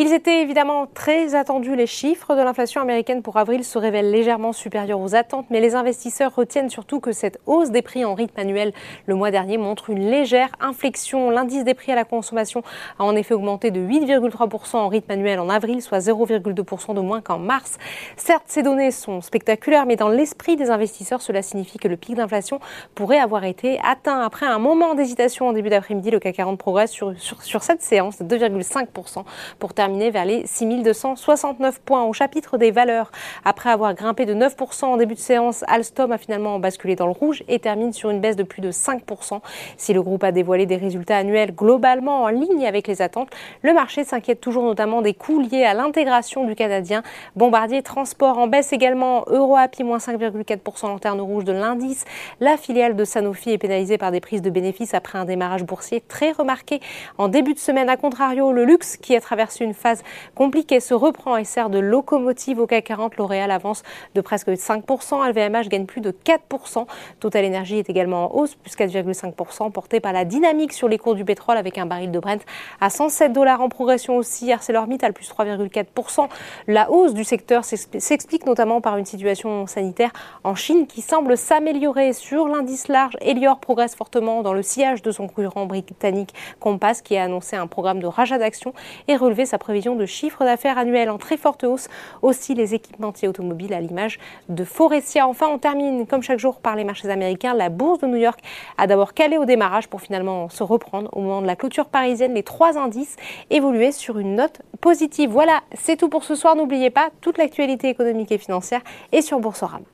Ils étaient évidemment très attendus. Les chiffres de l'inflation américaine pour avril se révèlent légèrement supérieurs aux attentes, mais les investisseurs retiennent surtout que cette hausse des prix en rythme annuel le mois dernier montre une légère inflexion. L'indice des prix à la consommation a en effet augmenté de 8,3% en rythme annuel en avril, soit 0,2% de moins qu'en mars. Certes, ces données sont spectaculaires, mais dans l'esprit des investisseurs, cela signifie que le pic d'inflation pourrait avoir été atteint. Après un moment d'hésitation en début d'après-midi, le CAC 40 progresse sur, sur, cette séance de 2,5% pour vers les 6269 points. Au chapitre des valeurs, après avoir grimpé de 9% en début de séance, Alstom a finalement basculé dans le rouge et termine sur une baisse de plus de 5%. Si le groupe a dévoilé des résultats annuels globalement en ligne avec les attentes, le marché s'inquiète toujours notamment des coûts liés à l'intégration du Canadien. Bombardier Transport en baisse également, EuroAPI moins 5,4% en lanterne rouge de l'indice. La filiale de Sanofi est pénalisée par des prises de bénéfices après un démarrage boursier très remarqué en début de semaine. À contrario, le luxe qui a traversé une phase compliquée se reprend et sert de locomotive au CAC 40. L'Oréal avance de presque 5%. LVMH gagne plus de 4%. Total Energy est également en hausse, plus 4,5%, porté par la dynamique sur les cours du pétrole avec un baril de Brent à 107 dollars en progression aussi. ArcelorMittal plus 3,4%. La hausse du secteur s'explique notamment par une situation sanitaire en Chine qui semble s'améliorer. Sur l'indice large, Elior progresse fortement dans le sillage de son concurrent britannique Compass qui a annoncé un programme de rachat d'actions et relevé sa de chiffre d'affaires annuel en très forte hausse. Aussi les équipementiers automobiles à l'image de Forestia. Enfin, on termine comme chaque jour par les marchés américains. La bourse de New York a d'abord calé au démarrage pour finalement se reprendre au moment de la clôture parisienne. Les trois indices évoluaient sur une note positive. Voilà, c'est tout pour ce soir. N'oubliez pas, toute l'actualité économique et financière est sur Boursorama.